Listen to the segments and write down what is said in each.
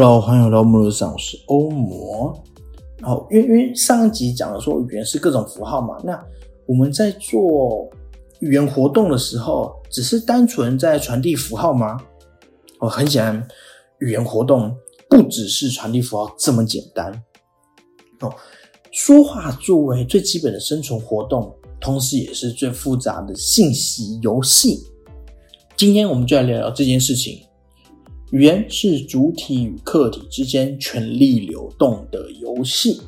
Hello，欢迎来到木罗上，我是欧魔。好，因为因为上一集讲了说语言是各种符号嘛，那我们在做语言活动的时候，只是单纯在传递符号吗？哦，很显然，语言活动不只是传递符号这么简单。哦，说话作为最基本的生存活动，同时也是最复杂的信息游戏。今天我们就来聊聊这件事情。语言是主体与客体之间权力流动的游戏。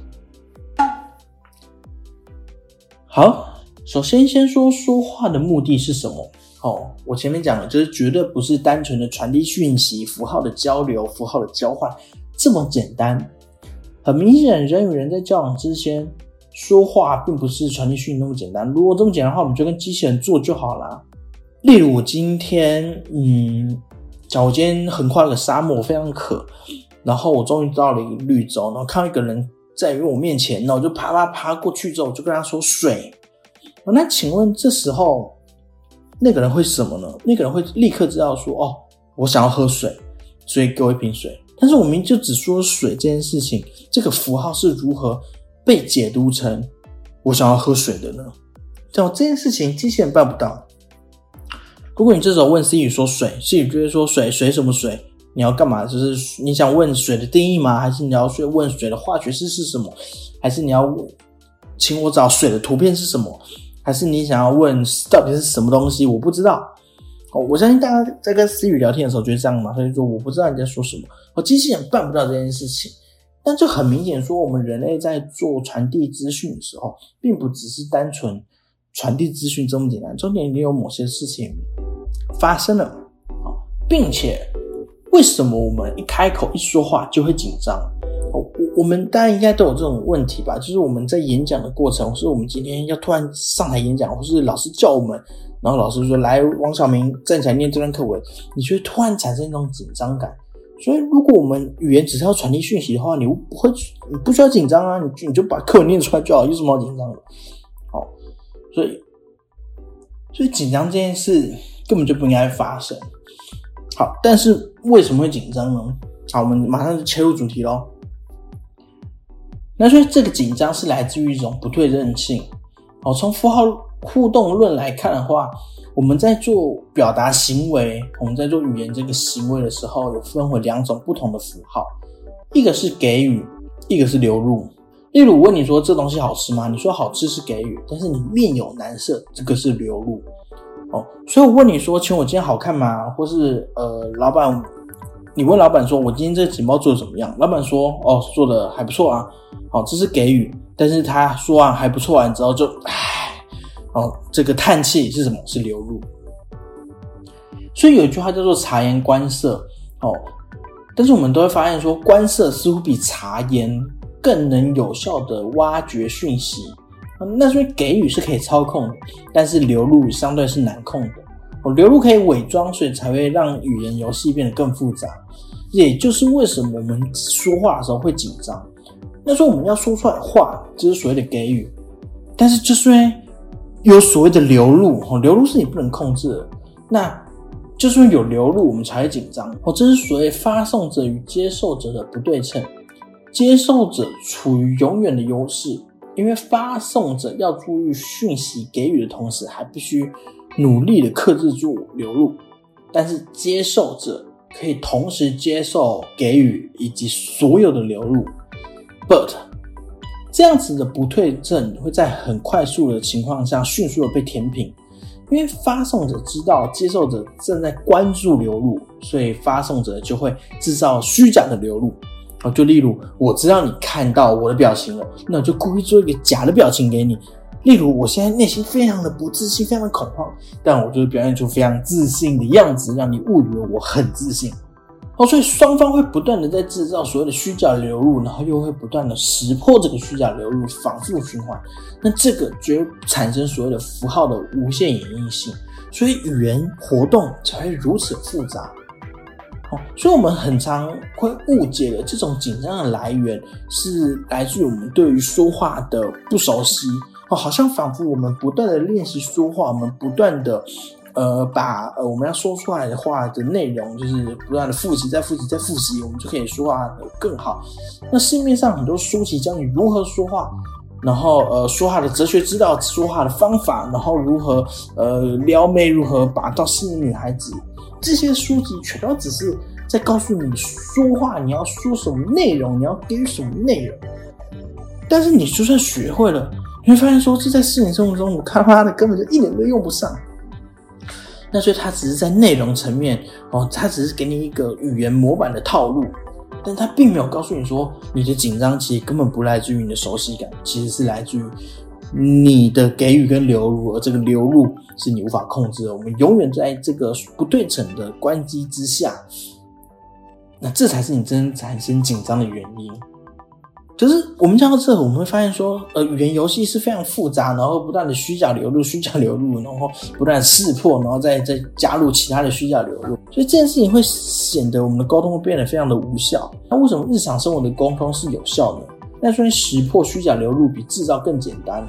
好，首先先说说话的目的是什么？哦，我前面讲了，就是绝对不是单纯的传递讯息、符号的交流、符号的交换这么简单。很明显，人与人在交往之间说话，并不是传递讯息那么简单。如果这么简单的话，我们就跟机器人做就好了。例如，我今天，嗯。假如今天横跨一个沙漠，非常渴，然后我终于到了一个绿洲，然后看到一个人在我面前，那我就爬爬爬过去之后，我就跟他说水。那请问这时候那个人会什么呢？那个人会立刻知道说，哦，我想要喝水，所以给我一瓶水。但是我明明就只说水这件事情，这个符号是如何被解读成我想要喝水的呢？这这件事情机器人办不到。如果你这时候问 C 语说水，C 语就会说水水什么水？你要干嘛？就是你想问水的定义吗？还是你要去问水的化学式是什么？还是你要请我找水的图片是什么？还是你想要问到底是什么东西？我不知道。哦，我相信大家在跟 C 语聊天的时候就是这样嘛，所以说我不知道你在说什么。哦，机器人办不到这件事情，但就很明显说，我们人类在做传递资讯的时候，并不只是单纯传递资讯这么简单，中间一定有某些事情。发生了啊，并且为什么我们一开口一说话就会紧张？我我们大家应该都有这种问题吧？就是我们在演讲的过程，或是我们今天要突然上台演讲，或是老师叫我们，然后老师说来，王小明站起来念这段课文，你就会突然产生一种紧张感。所以，如果我们语言只是要传递讯息的话，你不会，你不需要紧张啊，你就你就把课文念出来就好，有什么好紧张的？好，所以，所以紧张这件事。根本就不应该发生。好，但是为什么会紧张呢？好，我们马上就切入主题喽。那所以这个紧张是来自于一种不对称性。好，从符号互动论来看的话，我们在做表达行为，我们在做语言这个行为的时候，有分为两种不同的符号，一个是给予，一个是流入。例如，我问你说这东西好吃吗？你说好吃是给予，但是你面有难色，这个是流入。哦，所以我问你说，请我今天好看吗？或是呃，老板，你问老板说，我今天这个警报做的怎么样？老板说，哦，做的还不错啊。好，这是给予，但是他说完还不错完之后就，唉，哦，这个叹气是什么？是流入。所以有一句话叫做察言观色。哦，但是我们都会发现说，观色似乎比察言更能有效的挖掘讯息。那所以给予是可以操控的，但是流露相对是难控的。哦，流露可以伪装，所以才会让语言游戏变得更复杂。也就是为什么我们说话的时候会紧张。那说我们要说出来话，就是所谓的给予，但是就是因为有所谓的流露，哦，流露是你不能控制的。那就是因为有流露，我们才会紧张。哦，这是所谓发送者与接受者的不对称，接受者处于永远的优势。因为发送者要注意讯息给予的同时，还必须努力的克制住流入，但是接受者可以同时接受给予以及所有的流入。But 这样子的不对称会在很快速的情况下迅速的被填平，因为发送者知道接受者正在关注流入，所以发送者就会制造虚假的流入。哦，就例如我知道你看到我的表情了，那我就故意做一个假的表情给你。例如我现在内心非常的不自信，非常的恐慌，但我就是表现出非常自信的样子，让你误以为我很自信。哦，所以双方会不断的在制造所谓的虚假流入，然后又会不断的识破这个虚假流入，反复循环。那这个就产生所谓的符号的无限演绎性，所以语言活动才会如此复杂。哦，所以我们很常会误解了这种紧张的来源是来自于我们对于说话的不熟悉。哦，好像仿佛我们不断的练习说话，我们不断的。呃，把呃我们要说出来的话的内容，就是不断的复习，再复习，再复习，我们就可以说话的更好。那市面上很多书籍教你如何说话，然后呃说话的哲学之道，说话的方法，然后如何呃撩妹，如何把到吸引女孩子，这些书籍全都只是在告诉你说话你要说什么内容，你要给予什么内容。但是你就算学会了，你会发现说这在市井生活中，我他妈的根本就一点都用不上。那所以它只是在内容层面哦，它只是给你一个语言模板的套路，但它并没有告诉你说你的紧张其实根本不来自于你的熟悉感，其实是来自于你的给予跟流入，而这个流入是你无法控制的。我们永远在这个不对称的关机之下，那这才是你真正产生紧张的原因。就是我们讲到这，我们会发现说，呃，语言游戏是非常复杂，然后不断的虚假流入，虚假流入，然后不断识破，然后再再加入其他的虚假流入，所以这件事情会显得我们的沟通会变得非常的无效。那为什么日常生活的沟通是有效的？那说明识破虚假流入比制造更简单。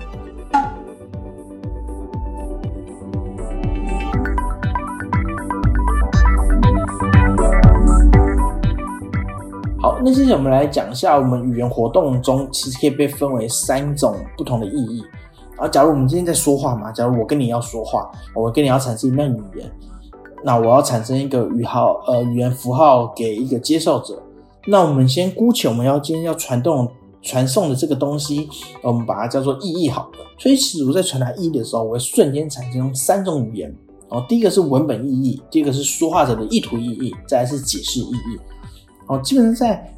好，那接下来我们来讲一下，我们语言活动中其实可以被分为三种不同的意义。啊，假如我们今天在说话嘛，假如我跟你要说话，我跟你要产生一段语言，那我要产生一个语号，呃，语言符号给一个接受者。那我们先姑且我们要今天要传动传送的这个东西，我们把它叫做意义好了。所以，其实我在传达意义的时候，我会瞬间产生三种语言。哦，第一个是文本意义，第二个是说话者的意图意义，再来是解释意义。哦，基本上在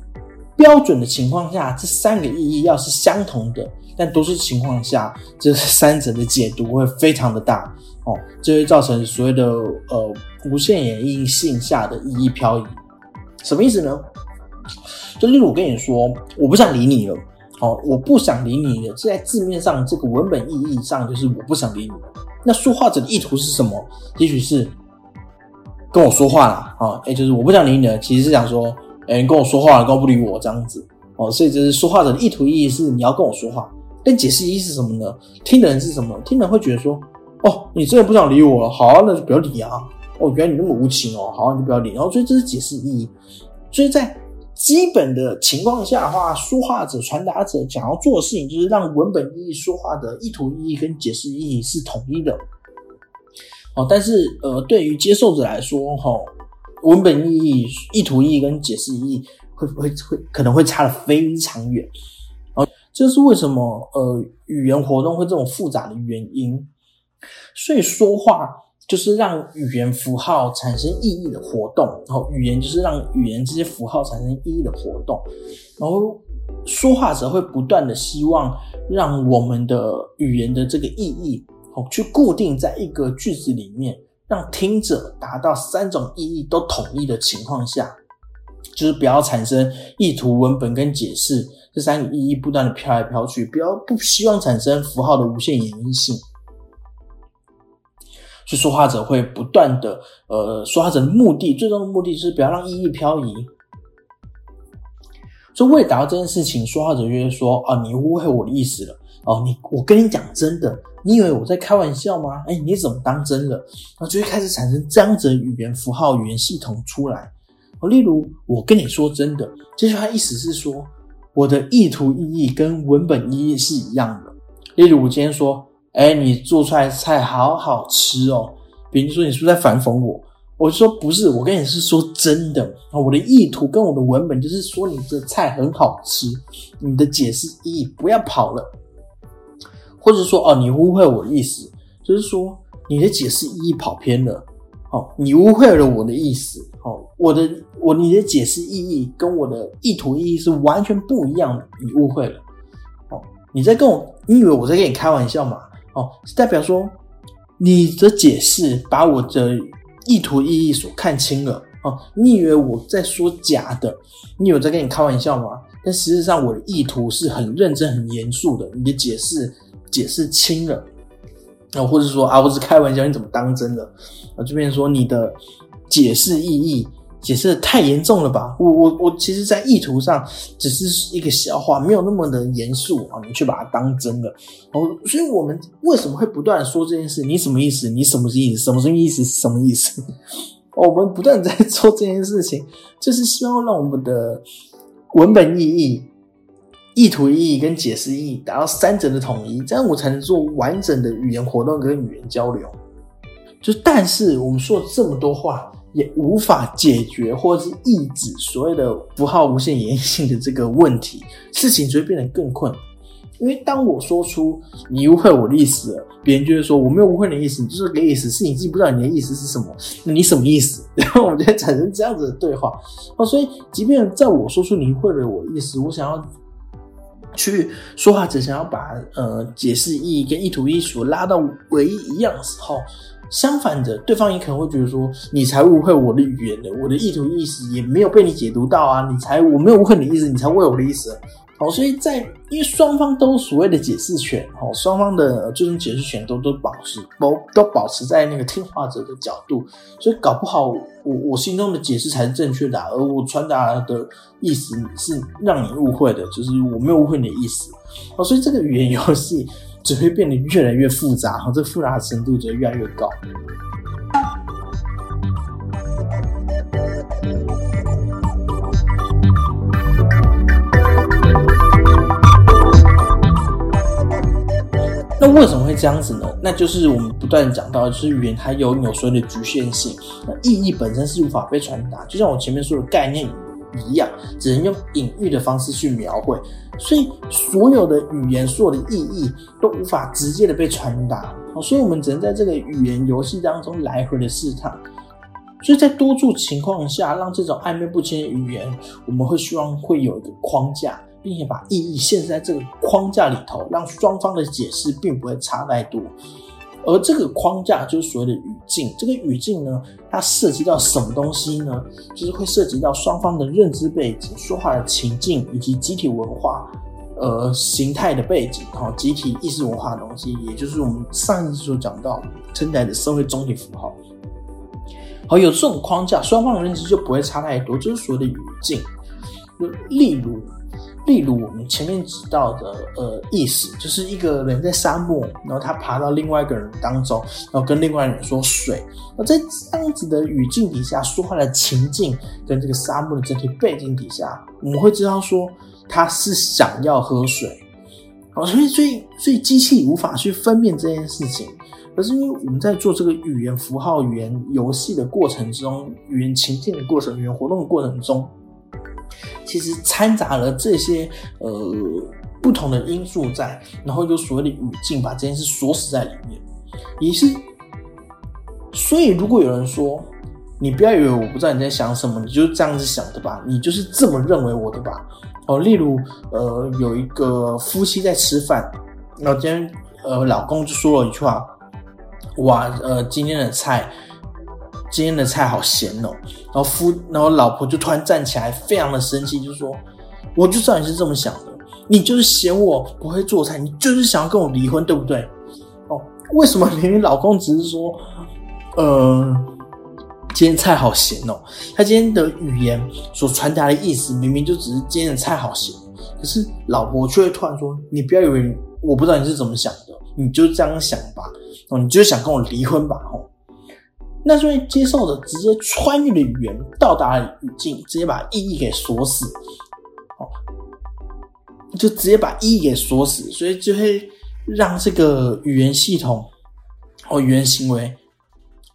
标准的情况下，这三个意义要是相同的，但多数情况下，这三者的解读会非常的大哦，这会造成所谓的呃无限演绎性下的意义漂移。什么意思呢？就例如我跟你说，我不想理你了，哦，我不想理你了，这在字面上这个文本意义上就是我不想理你。那说话者的意图是什么？也许是跟我说话了啊，哎，就是我不想理你了，其实是想说。哎，你跟我说话，跟不理我这样子哦，所以就是说话者的意图意义是你要跟我说话，但解释意义是什么呢？听的人是什么？听的人会觉得说，哦，你真的不想理我了，好，那就不要理啊。哦，原来你那么无情哦，好，你就不要理。然后，所以这是解释意义。所以在基本的情况下的话，说话者、传达者想要做的事情，就是让文本意义、说话的意图意义跟解释意义是统一的。哦，但是呃，对于接受者来说，哈。文本意义、意图意义跟解释意义会会会可能会差的非常远，哦，这是为什么呃语言活动会这种复杂的原因。所以说话就是让语言符号产生意义的活动，然后语言就是让语言这些符号产生意义的活动，然后说话者会不断的希望让我们的语言的这个意义哦去固定在一个句子里面。让听者达到三种意义都统一的情况下，就是不要产生意图、文本跟解释这三个意义不断的飘来飘去，不要不希望产生符号的无限演绎性。所以说话者会不断的，呃，说话者的目的最终的目的就是不要让意义漂移。所以为达到这件事情，说话者就会说：“啊，你误会我的意思了。哦，你我跟你讲真的。”你以为我在开玩笑吗？哎，你怎么当真了？然后就会开始产生这样子的语言符号、语言系统出来。哦，例如我跟你说真的，这句话意思是说，我的意图意义跟文本意义是一样的。例如我今天说，哎，你做出来的菜好好吃哦。别人说你是不是在反讽我？我就说不是，我跟你是说真的。我的意图跟我的文本就是说你的菜很好吃。你的解释意义不要跑了。或者说哦，你误会我的意思，就是说你的解释意义跑偏了，哦，你误会了我的意思，哦，我的我你的解释意义跟我的意图意义是完全不一样的，你误会了，哦，你在跟我，你以为我在跟你开玩笑嘛？哦，是代表说你的解释把我的意图意义所看清了，哦，你以为我在说假的？你有在跟你开玩笑吗？但实际上我的意图是很认真、很严肃的。你的解释解释清了，啊，或者说啊，我是开玩笑，你怎么当真了？啊，这边说你的解释意义。解释的太严重了吧？我我我，其实，在意图上只是一个笑话，没有那么的严肃啊！你却把它当真了哦。所以，我们为什么会不断说这件事？你什么意思？你什么意思？什么什么意思？什么意思？我们不断在做这件事情，就是希望让我们的文本意义、意图意义跟解释意义达到三者的统一，这样我才能做完整的语言活动跟语言交流。就但是我们说了这么多话。也无法解决或者是抑制所谓的符号无限延性的这个问题，事情就会变得更困。因为当我说出你误会我的意思了，别人就会说我没有误会你的意思，你就是个意思，是你自己不知道你的意思是什么。那你什么意思？然后我们就会产生这样子的对话。哦，所以即便在我说出你误会了我的意思，我想要去说话者想要把呃解释意义跟意图意所拉到唯一一样的时候。相反的，对方也可能会觉得说，你才误会我的语言的，我的意图意思也没有被你解读到啊，你才我没有误会你的意思，你才误会我的意思。好，所以在因为双方都所谓的解释权，哦，双方的最终解释权都都保持都都保持在那个听话者的角度，所以搞不好我我心中的解释才是正确的，而我传达的意思是让你误会的，就是我没有误会你的意思。好，所以这个语言游戏。只会变得越来越复杂，哈，这复杂程度只会越来越高。为什么会这样子呢？那就是我们不断讲到，就是语言它有有所谓的局限性，那意义本身是无法被传达，就像我前面说的概念。一样，只能用隐喻的方式去描绘，所以所有的语言、所有的意义都无法直接的被传达。所以我们只能在这个语言游戏当中来回的试探。所以在多数情况下，让这种暧昧不清的语言，我们会希望会有一个框架，并且把意义限制在这个框架里头，让双方的解释并不会差太多。而这个框架就是所谓的语境，这个语境呢，它涉及到什么东西呢？就是会涉及到双方的认知背景、说话的情境以及集体文化、呃形态的背景，哈，集体意识文化的东西，也就是我们上一次所讲到称载的社会总体符号。好，有这种框架，双方的认知就不会差太多，就是所谓的语境。就例如。例如我们前面提到的，呃，意思就是一个人在沙漠，然后他爬到另外一个人当中，然后跟另外一个人说水。那在这样子的语境底下说话的情境，跟这个沙漠的整体背景底下，我们会知道说他是想要喝水。哦，所以所以所以机器无法去分辨这件事情，而是因为我们在做这个语言符号、语言游戏的过程中，语言情境的过程、语言活动的过程中。其实掺杂了这些呃不同的因素在，然后有所谓的语境把这件事锁死在里面，也是。所以如果有人说你不要以为我不知道你在想什么，你就是这样子想的吧，你就是这么认为我的吧。哦，例如呃有一个夫妻在吃饭，然后今天呃老公就说了一句话，哇呃今天的菜。今天的菜好咸哦，然后夫，然后老婆就突然站起来，非常的生气，就说：“我就知道你是这么想的，你就是嫌我不会做菜，你就是想要跟我离婚，对不对？”哦，为什么明明老公只是说，呃，今天菜好咸哦，他今天的语言所传达的意思，明明就只是今天的菜好咸，可是老婆却突然说：“你不要以为我不知道你是怎么想的，你就这样想吧，哦，你就想跟我离婚吧，哦。”那所以接受的直接穿越的语言到达了语境，直接把意义给锁死，哦，就直接把意义给锁死，所以就会让这个语言系统哦，语言行为，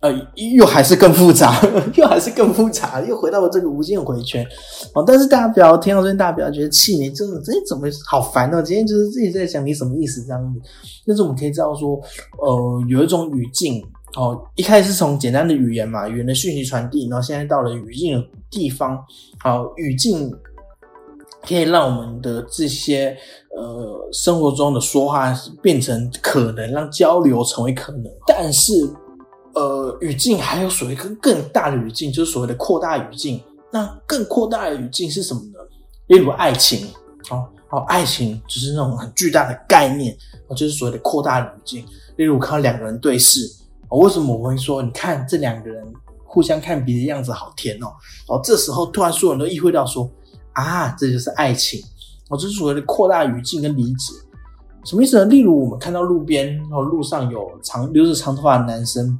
呃，又还是更复杂，又还是更复杂，又回到了这个无限回圈哦。但是大家不要听到这边，大家不要觉得气馁，真的，这怎么好烦呢？今天就是自己在想你什么意思这样子。但是我们可以知道说，呃，有一种语境。哦，一开始是从简单的语言嘛，语言的讯息传递，然后现在到了语境的地方，好，语境可以让我们的这些呃生活中的说话变成可能，让交流成为可能。但是，呃，语境还有所谓更更大的语境，就是所谓的扩大语境。那更扩大的语境是什么呢？例如爱情，哦，哦，爱情就是那种很巨大的概念，哦，就是所谓的扩大语境。例如看到两个人对视，哦，为什么我会说，你看这两个人互相看彼此样子好甜哦，哦，这时候突然所有人都意会到说，啊，这就是爱情，哦，这是所谓的扩大语境跟理解。什么意思呢？例如我们看到路边，然后路上有长留着长头发的男生，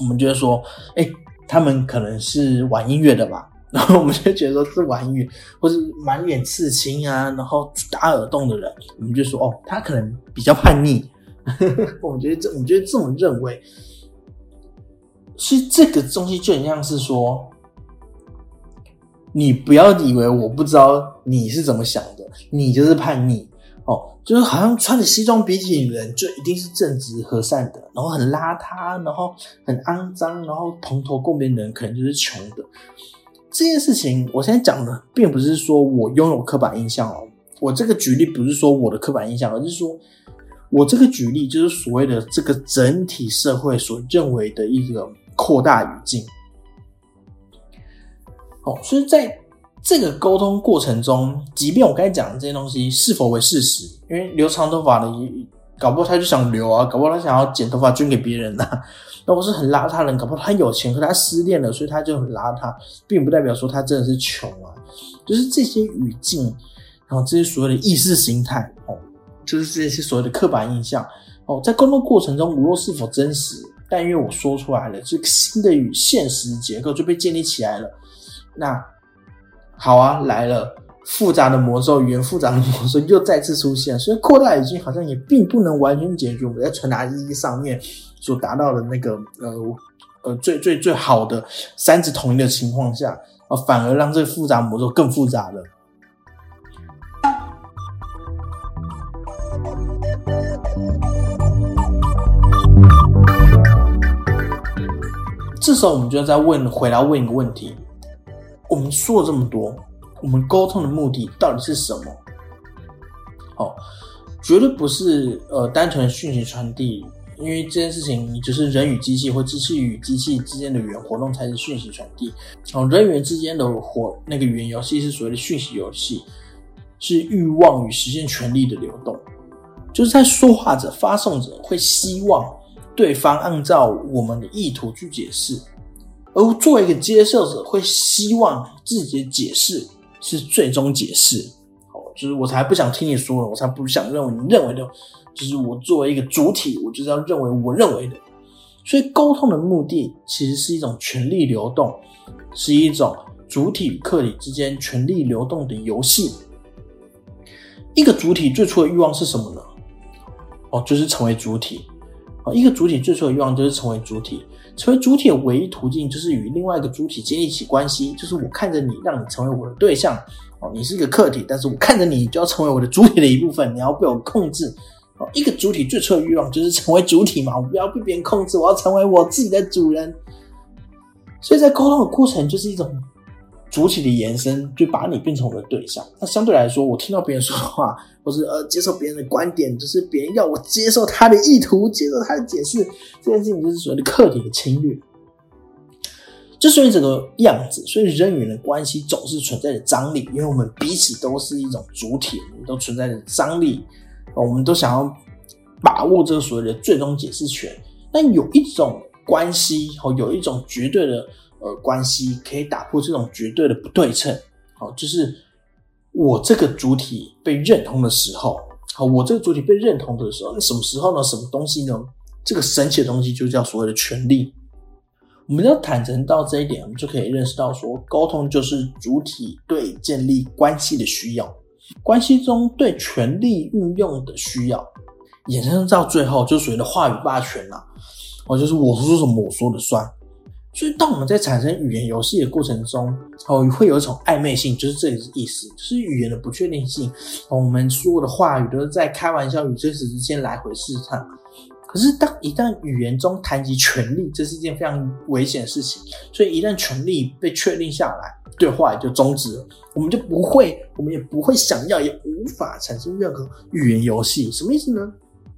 我们就会说，哎，他们可能是玩音乐的吧？然后我们就觉得说是玩音乐，或是满脸刺青啊，然后打耳洞的人，我们就说，哦，他可能比较叛逆。我觉得这，我觉得这么认为，所以这个东西就很像是说，你不要以为我不知道你是怎么想的，你就是叛逆。哦，就是好像穿着西装笔挺的人就一定是正直和善的，然后很邋遢，然后很肮脏，然后蓬头垢面的人可能就是穷的。这件事情，我现在讲的并不是说我拥有刻板印象哦，我这个举例不是说我的刻板印象，而是说我这个举例就是所谓的这个整体社会所认为的一个扩大语境。哦，所以在。这个沟通过程中，即便我刚才讲的这些东西是否为事实，因为留长头发的，搞不好他就想留啊，搞不好他想要剪头发捐给别人呐。那我是很邋遢人，搞不好他有钱，可他失恋了，所以他就很邋遢，并不代表说他真的是穷啊。就是这些语境，然后这些所谓的意识形态哦，就是这些所谓的刻板印象哦，在沟通过程中，无论是否真实，但因为我说出来了，这个新的与现实结构就被建立起来了。那。好啊，来了，复杂的魔咒，语言复杂的魔咒又再次出现，所以扩大语境好像也并不能完全解决我们在传达意义上面所达到的那个呃呃最最最好的三者统一的情况下啊，反而让这个复杂魔咒更复杂了。这时候我们就要再问回来问一个问题。我们说了这么多，我们沟通的目的到底是什么？哦，绝对不是呃单纯的讯息传递，因为这件事情，你就是人与机器或机器与机器之间的语言活动才是讯息传递。哦，人与人之间的活那个语言游戏是所谓的讯息游戏，是欲望与实现权利的流动，就是在说话者、发送者会希望对方按照我们的意图去解释。而作为一个接受者，会希望自己的解释是最终解释。哦，就是我才不想听你说了，我才不想认为你认为的，就是我作为一个主体，我就是要认为我认为的。所以，沟通的目的其实是一种权力流动，是一种主体与客体之间权力流动的游戏。一个主体最初的欲望是什么呢？哦，就是成为主体。哦，一个主体最初的欲望就是成为主体。成为主体的唯一途径就是与另外一个主体建立起关系，就是我看着你，让你成为我的对象。哦，你是一个客体，但是我看着你，就要成为我的主体的一部分，你要被我控制。哦，一个主体最初的欲望就是成为主体嘛，我不要被别人控制，我要成为我自己的主人。所以在沟通的过程就是一种。主体的延伸，就把你变成我的对象。那相对来说，我听到别人说的话，或是呃接受别人的观点，就是别人要我接受他的意图，接受他的解释，这件事情就是所谓的客体的侵略。之所以这个样子，所以人与人的关系总是存在着张力，因为我们彼此都是一种主体，我们都存在着张力，我们都想要把握这个所谓的最终解释权。但有一种关系，哦，有一种绝对的。呃，关系可以打破这种绝对的不对称。好，就是我这个主体被认同的时候，好，我这个主体被认同的时候，那什么时候呢？什么东西呢？这个神奇的东西就叫所谓的权利。我们要坦诚到这一点，我们就可以认识到说，沟通就是主体对建立关系的需要，关系中对权力运用的需要，衍生到最后就属于的话语霸权了。哦，就是我说什么，我说了算。所以，当我们在产生语言游戏的过程中，哦，会有一种暧昧性，就是这个意思，就是语言的不确定性。我们说的话语都是在开玩笑与真实之间来回试探。可是，当一旦语言中谈及权利，这是一件非常危险的事情。所以，一旦权利被确定下来，对话也就终止了。我们就不会，我们也不会想要，也无法产生任何语言游戏。什么意思呢？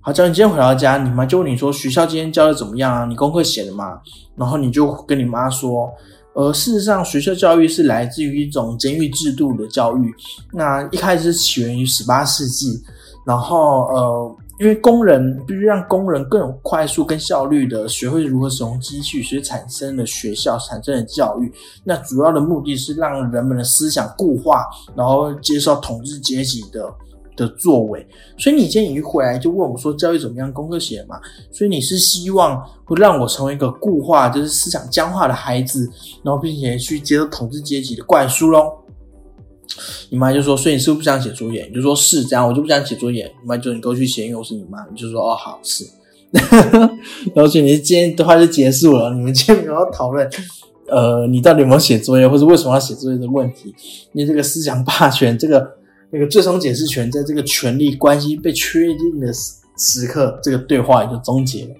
好，假如你今天回到家，你妈就问你说学校今天教的怎么样啊？你功课写了吗？然后你就跟你妈说，呃，事实上学校教育是来自于一种监狱制度的教育，那一开始是起源于十八世纪，然后呃。因为工人必须让工人更有快速、跟效率的学会如何使用机器，所以产生了学校，产生了教育。那主要的目的是让人们的思想固化，然后接受统治阶级的的作为。所以你今天一回来就问我说教育怎么样，功课写嘛？所以你是希望会让我成为一个固化，就是思想僵化的孩子，然后并且去接受统治阶级的灌输喽？你妈就说：“所以你是不是不想写作业？”你就说是这样，我就不想写作业。你妈就你给我去写，因为我是你妈。你就说：“哦，好是。”然后所以你今天的话就结束了。你们今天没有讨论，呃，你到底有没有写作业，或者为什么要写作业的问题？因为这个思想霸权，这个那个最终解释权，在这个权力关系被确定的时时刻，这个对话也就终结了。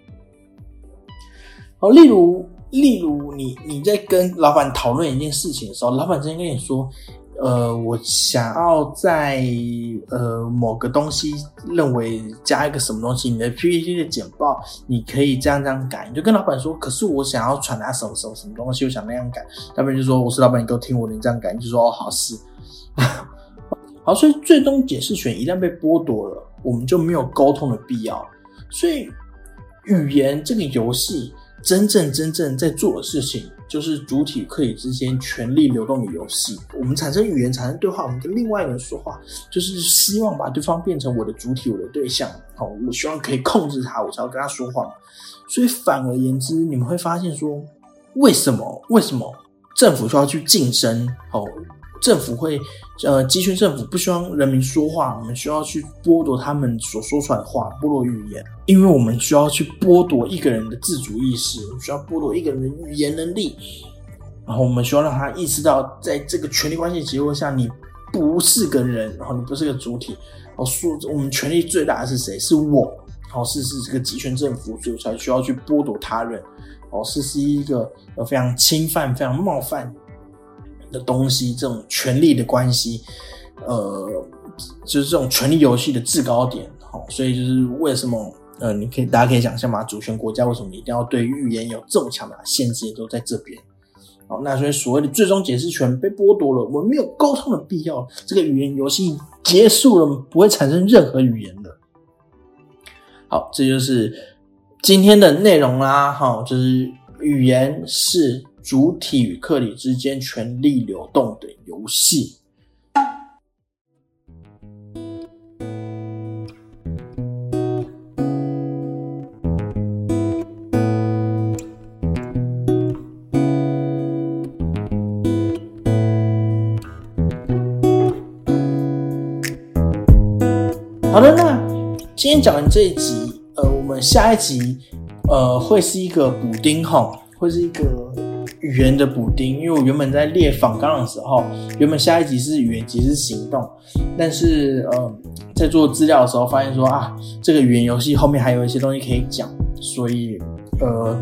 好，例如，例如你你在跟老板讨论一件事情的时候，老板之前跟你说。呃，我想要在呃某个东西认为加一个什么东西，你的 PPT 的简报你可以这样这样改，你就跟老板说。可是我想要传达什么什么什么东西，我想那样改。老板就说：“我是老板，你给我听我，你这样改。”你就说：“哦，好是。”好，所以最终解释权一旦被剥夺了，我们就没有沟通的必要。所以语言这个游戏，真正真正在做的事情。就是主体客体之间权力流动的游戏。我们产生语言，产生对话，我们跟另外一个人说话，就是希望把对方变成我的主体，我的对象。好，我希望可以控制他，我才要跟他说话。所以反而言之，你们会发现说，为什么？为什么政府需要去晋升？哦。政府会，呃，集权政府不希望人民说话，我们需要去剥夺他们所说出来的话，剥夺语言，因为我们需要去剥夺一个人的自主意识，我们需要剥夺一个人的语言能力，然后我们需要让他意识到，在这个权力关系结构下，你不是个人，然后你不是个主体，哦，说我们权力最大的是谁？是我，哦，是是这个集权政府，所以才需要去剥夺他人，哦，是是一个呃非常侵犯、非常冒犯。的东西，这种权力的关系，呃，就是这种权力游戏的制高点，好，所以就是为什么，呃，你可以大家可以想象嘛，主权国家为什么一定要对语言有这么强的限制，也都在这边，好，那所以所谓的最终解释权被剥夺了，我们没有沟通的必要，这个语言游戏结束了，不会产生任何语言的，好，这就是今天的内容啦，哈，就是语言是。主体与客体之间权力流动的游戏。好的，那今天讲完这一集，呃，我们下一集，呃，会是一个补丁哈，会是一个。语言的补丁，因为我原本在列访纲的时候，原本下一集是语言即是行动，但是呃，在做资料的时候发现说啊，这个语言游戏后面还有一些东西可以讲，所以呃，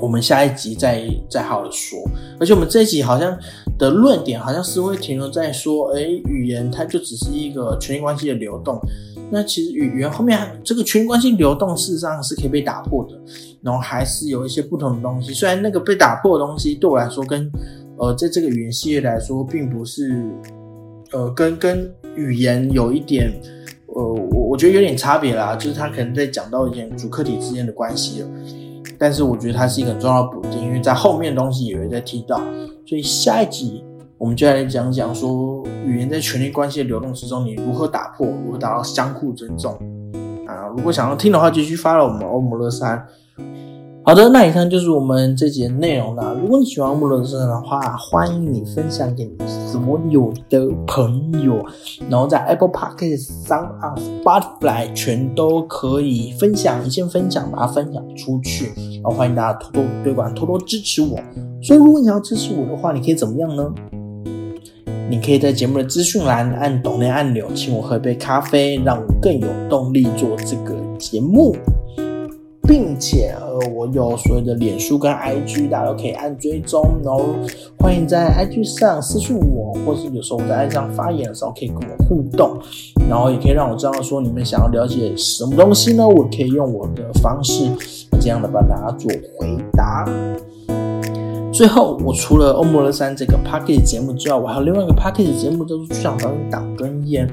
我们下一集再再好好的说。而且我们这一集好像的论点好像是会停留在说，哎，语言它就只是一个权力关系的流动。那其实语言后面这个权力关系流动，事实上是可以被打破的。然后还是有一些不同的东西，虽然那个被打破的东西对我来说，跟呃在这个语言系列来说，并不是呃跟跟语言有一点呃我我觉得有点差别啦，就是他可能在讲到一点主客体之间的关系了。但是我觉得它是一个很重要的补丁，因为在后面的东西也会在提到，所以下一集。我们就来讲讲说，语言在权力关系的流动之中，你如何打破，如何达到相互尊重啊？如果想要听的话，继续发了我们欧姆勒山。好的，那以上就是我们这节内容了。如果你喜欢欧姆勒山的话，欢迎你分享给你所有的朋友，然后在 Apple Podcast 上啊，Spotify 全都可以分享，你先分享，把它分享出去，然后欢迎大家多多对管，多多支持我。所以，如果你要支持我的话，你可以怎么样呢？你可以在节目的资讯栏按懂内按钮，请我喝一杯咖啡，让我更有动力做这个节目。并且呃，我有所有的脸书跟 IG，大家都可以按追踪，然后欢迎在 IG 上私信我，或是有时候我在 IG 上发言的时候可以跟我互动，然后也可以让我知道说你们想要了解什么东西呢？我可以用我的方式这样的帮大家做回答。最后，我除了《欧摩勒山》这个 p a c k a g e 节目之外，我还有另外一个 p a c k a g e 节目，叫做《剧场导演党跟烟》。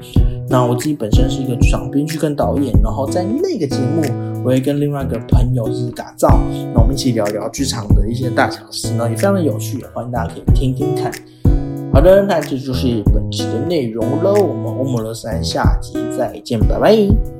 那我自己本身是一个剧场编剧跟导演，然后在那个节目，我会跟另外一个朋友是打造，那我们一起聊聊剧场的一些大小事，呢也非常的有趣，欢迎大家可以听听看。好的，那这就是本期的内容喽，我们《欧姆罗三》下集再见，拜拜。